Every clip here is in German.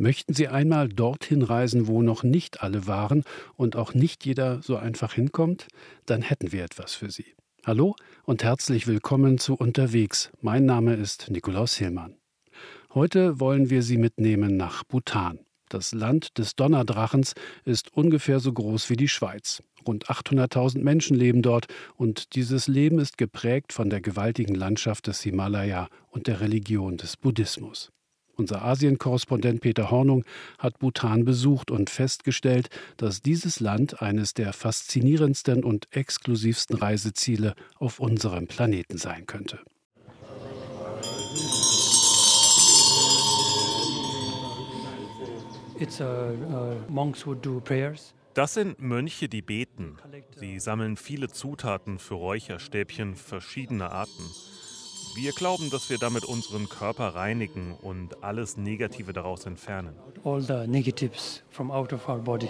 Möchten Sie einmal dorthin reisen, wo noch nicht alle waren und auch nicht jeder so einfach hinkommt? Dann hätten wir etwas für Sie. Hallo und herzlich willkommen zu Unterwegs. Mein Name ist Nikolaus Hillmann. Heute wollen wir Sie mitnehmen nach Bhutan. Das Land des Donnerdrachens ist ungefähr so groß wie die Schweiz. Rund 800.000 Menschen leben dort und dieses Leben ist geprägt von der gewaltigen Landschaft des Himalaya und der Religion des Buddhismus. Unser Asien-Korrespondent Peter Hornung hat Bhutan besucht und festgestellt, dass dieses Land eines der faszinierendsten und exklusivsten Reiseziele auf unserem Planeten sein könnte. Das sind Mönche, die beten. Sie sammeln viele Zutaten für Räucherstäbchen verschiedener Arten. Wir glauben, dass wir damit unseren Körper reinigen und alles Negative daraus entfernen. All the negatives from out of our body.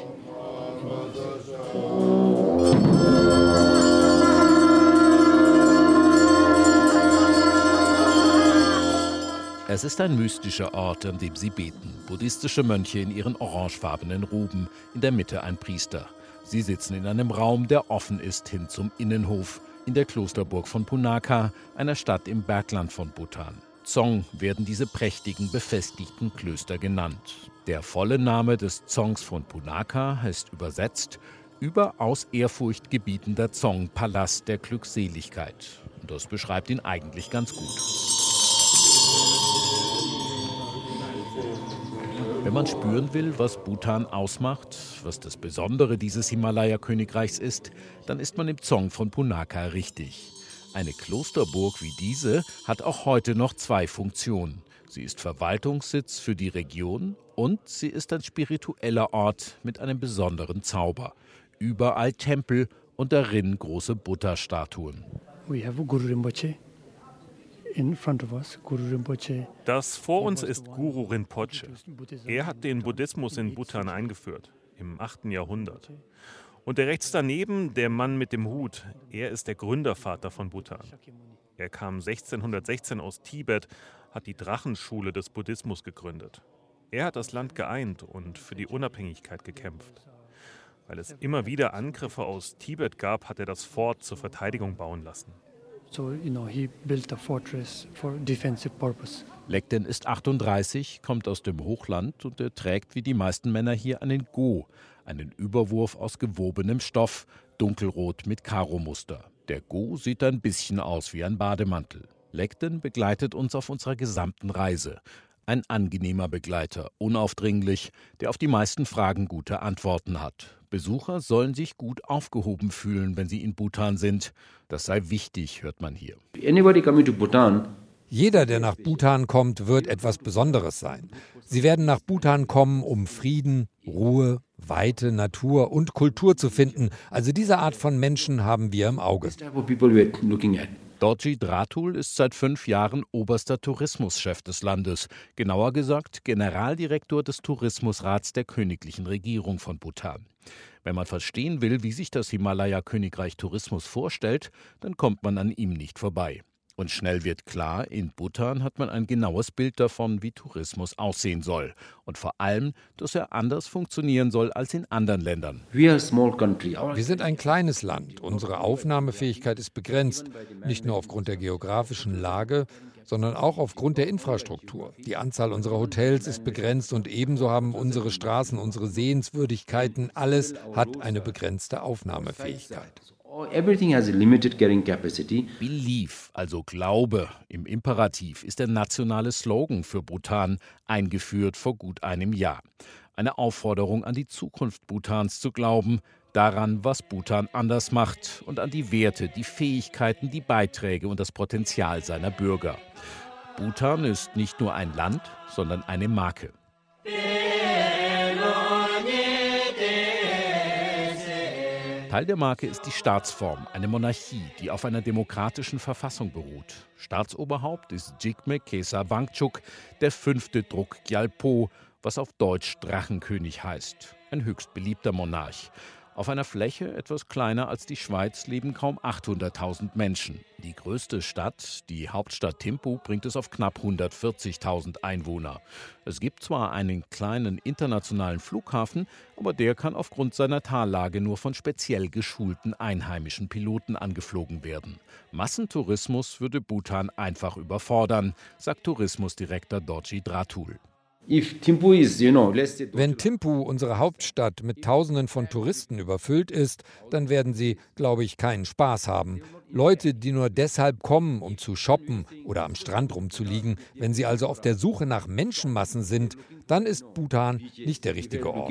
Es ist ein mystischer Ort, an dem sie beten. Buddhistische Mönche in ihren orangefarbenen Roben, in der Mitte ein Priester. Sie sitzen in einem Raum, der offen ist hin zum Innenhof in der Klosterburg von Punaka, einer Stadt im Bergland von Bhutan. Zong werden diese prächtigen, befestigten Klöster genannt. Der volle Name des Zongs von Punaka heißt übersetzt überaus ehrfurchtgebietender Zong, Palast der Glückseligkeit. Das beschreibt ihn eigentlich ganz gut. Wenn man spüren will, was Bhutan ausmacht, was das Besondere dieses Himalaya-Königreichs ist, dann ist man im Zong von Punaka richtig. Eine Klosterburg wie diese hat auch heute noch zwei Funktionen. Sie ist Verwaltungssitz für die Region und sie ist ein spiritueller Ort mit einem besonderen Zauber. Überall Tempel und darin große Buddha-Statuen. We have Guru Rinpoche. Das vor uns ist Guru Rinpoche. Er hat den Buddhismus in Bhutan eingeführt, im 8. Jahrhundert. Und der rechts daneben, der Mann mit dem Hut, er ist der Gründervater von Bhutan. Er kam 1616 aus Tibet, hat die Drachenschule des Buddhismus gegründet. Er hat das Land geeint und für die Unabhängigkeit gekämpft. Weil es immer wieder Angriffe aus Tibet gab, hat er das Fort zur Verteidigung bauen lassen. So, you know, he built a fortress for defensive purpose. Lekten ist 38, kommt aus dem Hochland und er trägt wie die meisten Männer hier einen Go, einen Überwurf aus gewobenem Stoff, dunkelrot mit Karo-Muster. Der Go sieht ein bisschen aus wie ein Bademantel. Lekten begleitet uns auf unserer gesamten Reise. Ein angenehmer Begleiter, unaufdringlich, der auf die meisten Fragen gute Antworten hat. Besucher sollen sich gut aufgehoben fühlen, wenn sie in Bhutan sind. Das sei wichtig, hört man hier. Jeder, der nach Bhutan kommt, wird etwas Besonderes sein. Sie werden nach Bhutan kommen, um Frieden, Ruhe, Weite, Natur und Kultur zu finden. Also diese Art von Menschen haben wir im Auge. Dorji Dratul ist seit fünf Jahren oberster Tourismuschef des Landes, genauer gesagt Generaldirektor des Tourismusrats der königlichen Regierung von Bhutan. Wenn man verstehen will, wie sich das Himalaya-Königreich Tourismus vorstellt, dann kommt man an ihm nicht vorbei. Und schnell wird klar, in Bhutan hat man ein genaues Bild davon, wie Tourismus aussehen soll. Und vor allem, dass er anders funktionieren soll als in anderen Ländern. Wir sind ein kleines Land. Unsere Aufnahmefähigkeit ist begrenzt. Nicht nur aufgrund der geografischen Lage, sondern auch aufgrund der Infrastruktur. Die Anzahl unserer Hotels ist begrenzt und ebenso haben unsere Straßen, unsere Sehenswürdigkeiten, alles hat eine begrenzte Aufnahmefähigkeit. Capacity. Belief, also Glaube im Imperativ, ist der nationale Slogan für Bhutan, eingeführt vor gut einem Jahr. Eine Aufforderung an die Zukunft Bhutans zu glauben, daran, was Bhutan anders macht und an die Werte, die Fähigkeiten, die Beiträge und das Potenzial seiner Bürger. Bhutan ist nicht nur ein Land, sondern eine Marke. Teil der Marke ist die Staatsform, eine Monarchie, die auf einer demokratischen Verfassung beruht. Staatsoberhaupt ist Jigme Kesa Wangchuk, der fünfte Druck Gyalpo, was auf Deutsch Drachenkönig heißt. Ein höchst beliebter Monarch. Auf einer Fläche etwas kleiner als die Schweiz leben kaum 800.000 Menschen. Die größte Stadt, die Hauptstadt Thimphu, bringt es auf knapp 140.000 Einwohner. Es gibt zwar einen kleinen internationalen Flughafen, aber der kann aufgrund seiner Tallage nur von speziell geschulten einheimischen Piloten angeflogen werden. Massentourismus würde Bhutan einfach überfordern, sagt Tourismusdirektor Dorji Dratul. Wenn Thimphu, unsere Hauptstadt, mit Tausenden von Touristen überfüllt ist, dann werden sie, glaube ich, keinen Spaß haben. Leute, die nur deshalb kommen, um zu shoppen oder am Strand rumzuliegen, wenn sie also auf der Suche nach Menschenmassen sind, dann ist Bhutan nicht der richtige Ort.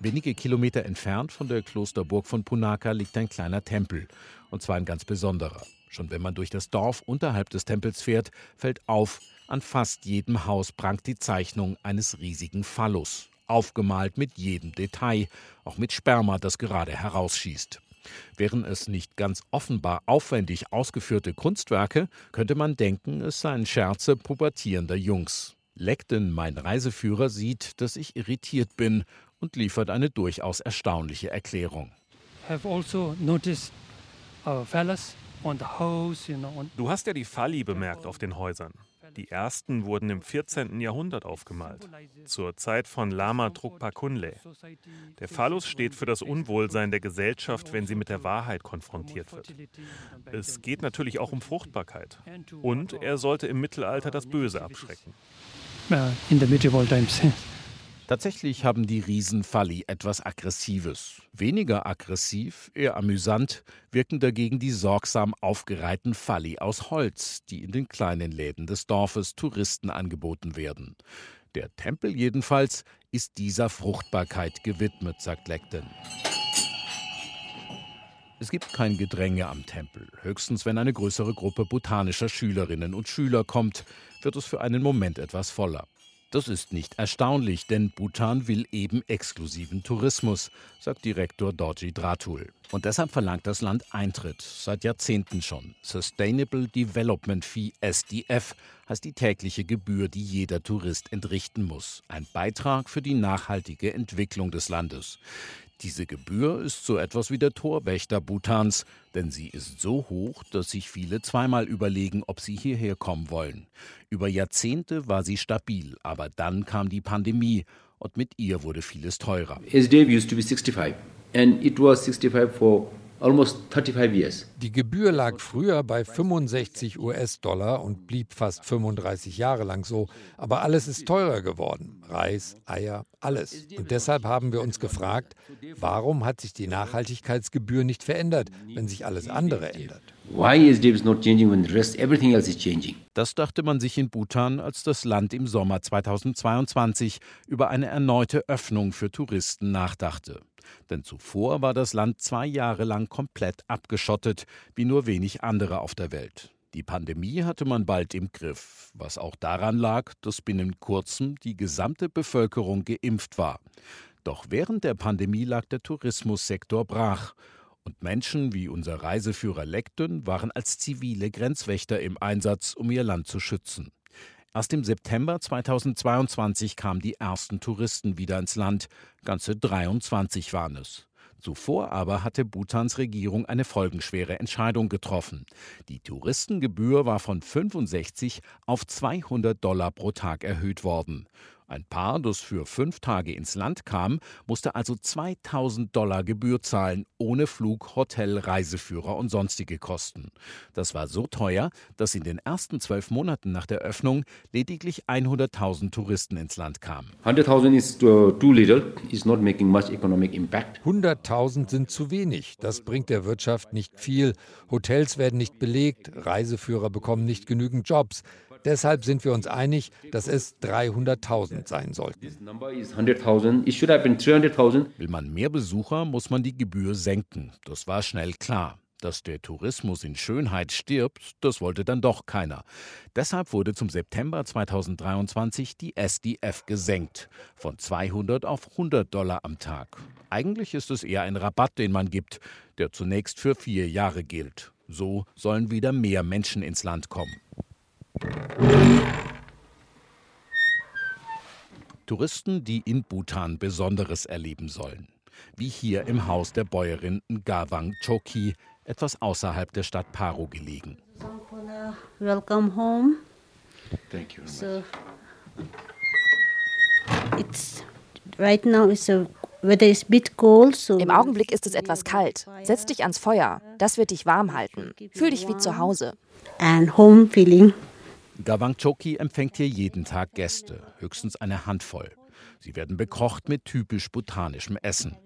Wenige Kilometer entfernt von der Klosterburg von Punaka liegt ein kleiner Tempel, und zwar ein ganz besonderer. Schon wenn man durch das Dorf unterhalb des Tempels fährt, fällt auf, an fast jedem Haus prangt die Zeichnung eines riesigen Phallus, aufgemalt mit jedem Detail, auch mit Sperma, das gerade herausschießt. Wären es nicht ganz offenbar aufwendig ausgeführte Kunstwerke, könnte man denken, es seien Scherze pubertierender Jungs. Leckden, mein Reiseführer, sieht, dass ich irritiert bin und liefert eine durchaus erstaunliche Erklärung. Have also noticed our phallus Du hast ja die Falli bemerkt auf den Häusern. Die ersten wurden im 14. Jahrhundert aufgemalt, zur Zeit von Lama Trukpa Kunle. Der Phallus steht für das Unwohlsein der Gesellschaft, wenn sie mit der Wahrheit konfrontiert wird. Es geht natürlich auch um Fruchtbarkeit. Und er sollte im Mittelalter das Böse abschrecken. In the medieval times. Tatsächlich haben die Riesenfalli etwas Aggressives. Weniger aggressiv, eher amüsant, wirken dagegen die sorgsam aufgereihten Falli aus Holz, die in den kleinen Läden des Dorfes Touristen angeboten werden. Der Tempel jedenfalls ist dieser Fruchtbarkeit gewidmet, sagt Leckton. Es gibt kein Gedränge am Tempel. Höchstens, wenn eine größere Gruppe botanischer Schülerinnen und Schüler kommt, wird es für einen Moment etwas voller. Das ist nicht erstaunlich, denn Bhutan will eben exklusiven Tourismus, sagt Direktor Dorji Dratul. Und deshalb verlangt das Land Eintritt, seit Jahrzehnten schon. Sustainable Development Fee SDF heißt die tägliche Gebühr, die jeder Tourist entrichten muss. Ein Beitrag für die nachhaltige Entwicklung des Landes. Diese Gebühr ist so etwas wie der Torwächter Bhutans, denn sie ist so hoch, dass sich viele zweimal überlegen, ob sie hierher kommen wollen. Über Jahrzehnte war sie stabil, aber dann kam die Pandemie und mit ihr wurde vieles teurer. SDF used to be 65 and it was 65 for die Gebühr lag früher bei 65 US-Dollar und blieb fast 35 Jahre lang so. Aber alles ist teurer geworden. Reis, Eier, alles. Und deshalb haben wir uns gefragt, warum hat sich die Nachhaltigkeitsgebühr nicht verändert, wenn sich alles andere ändert? Das dachte man sich in Bhutan, als das Land im Sommer 2022 über eine erneute Öffnung für Touristen nachdachte. Denn zuvor war das Land zwei Jahre lang komplett abgeschottet, wie nur wenig andere auf der Welt. Die Pandemie hatte man bald im Griff, was auch daran lag, dass binnen kurzem die gesamte Bevölkerung geimpft war. Doch während der Pandemie lag der Tourismussektor brach und Menschen wie unser Reiseführer Lekton waren als zivile Grenzwächter im Einsatz, um ihr Land zu schützen. Erst im September 2022 kamen die ersten Touristen wieder ins Land, ganze 23 waren es. Zuvor aber hatte Bhutans Regierung eine folgenschwere Entscheidung getroffen. Die Touristengebühr war von 65 auf 200 Dollar pro Tag erhöht worden. Ein Paar, das für fünf Tage ins Land kam, musste also 2000 Dollar Gebühr zahlen, ohne Flug, Hotel, Reiseführer und sonstige Kosten. Das war so teuer, dass in den ersten zwölf Monaten nach der Öffnung lediglich 100.000 Touristen ins Land kamen. 100.000 is uh, too little, is not making much economic impact. 100.000 sind zu wenig. Das bringt der Wirtschaft nicht viel. Hotels werden nicht belegt, Reiseführer bekommen nicht genügend Jobs. Deshalb sind wir uns einig, dass es 300.000 sein sollten. Will man mehr Besucher, muss man die Gebühr senken. Das war schnell klar. Dass der Tourismus in Schönheit stirbt, das wollte dann doch keiner. Deshalb wurde zum September 2023 die SDF gesenkt. Von 200 auf 100 Dollar am Tag. Eigentlich ist es eher ein Rabatt, den man gibt, der zunächst für vier Jahre gilt. So sollen wieder mehr Menschen ins Land kommen. Touristen, die in Bhutan Besonderes erleben sollen. Wie hier im Haus der Bäuerin Ngawang Choki, etwas außerhalb der Stadt Paro gelegen. Welcome home. Thank you. So, it's right now it's a im Augenblick ist es etwas kalt. Setz dich ans Feuer. Das wird dich warm halten. Fühl dich wie zu Hause. And home feeling. Gawang Choki empfängt hier jeden Tag Gäste, höchstens eine Handvoll. Sie werden bekocht mit typisch botanischem Essen.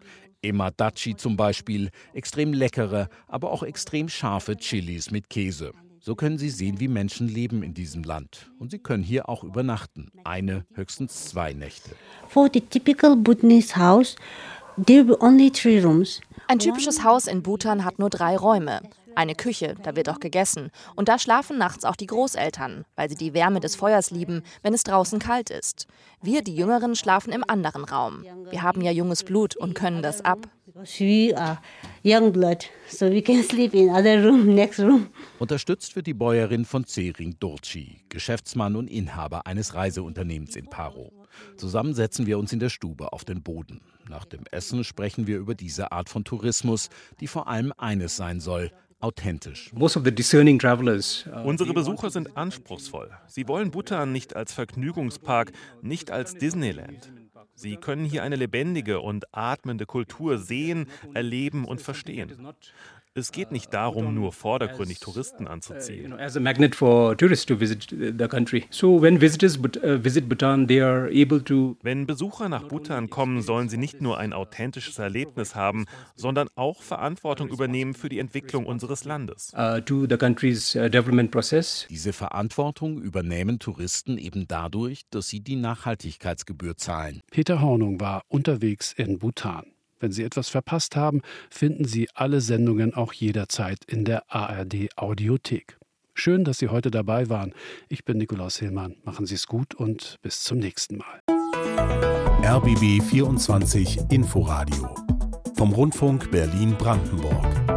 Emadachi zum Beispiel, extrem leckere, aber auch extrem scharfe Chilis mit Käse. So können Sie sehen, wie Menschen leben in diesem Land. Und Sie können hier auch übernachten. Eine, höchstens zwei Nächte. For the typical Bhutanese house, there were only three rooms. Ein typisches Haus in Bhutan hat nur drei Räume. Eine Küche, da wird auch gegessen. Und da schlafen nachts auch die Großeltern, weil sie die Wärme des Feuers lieben, wenn es draußen kalt ist. Wir, die Jüngeren, schlafen im anderen Raum. Wir haben ja junges Blut und können das ab. Unterstützt wird die Bäuerin von Zering Dorci, Geschäftsmann und Inhaber eines Reiseunternehmens in Paro. Zusammen setzen wir uns in der Stube auf den Boden. Nach dem Essen sprechen wir über diese Art von Tourismus, die vor allem eines sein soll, authentisch. Uh, Unsere Besucher sind anspruchsvoll. Sie wollen Bhutan nicht als Vergnügungspark, nicht als Disneyland. Sie können hier eine lebendige und atmende Kultur sehen, erleben und verstehen. Es geht nicht darum, nur vordergründig Touristen anzuziehen. Uh, Wenn Besucher nach Bhutan kommen, sollen sie nicht nur ein authentisches Erlebnis haben, sondern auch Verantwortung übernehmen für die Entwicklung unseres Landes. Uh, uh, Diese Verantwortung übernehmen Touristen eben dadurch, dass sie die Nachhaltigkeitsgebühr zahlen. Peter Hornung war unterwegs in Bhutan. Wenn Sie etwas verpasst haben, finden Sie alle Sendungen auch jederzeit in der ARD Audiothek. Schön, dass Sie heute dabei waren. Ich bin Nikolaus Hillmann. Machen Sie es gut und bis zum nächsten Mal. RBB 24 Inforadio vom Rundfunk Berlin-Brandenburg.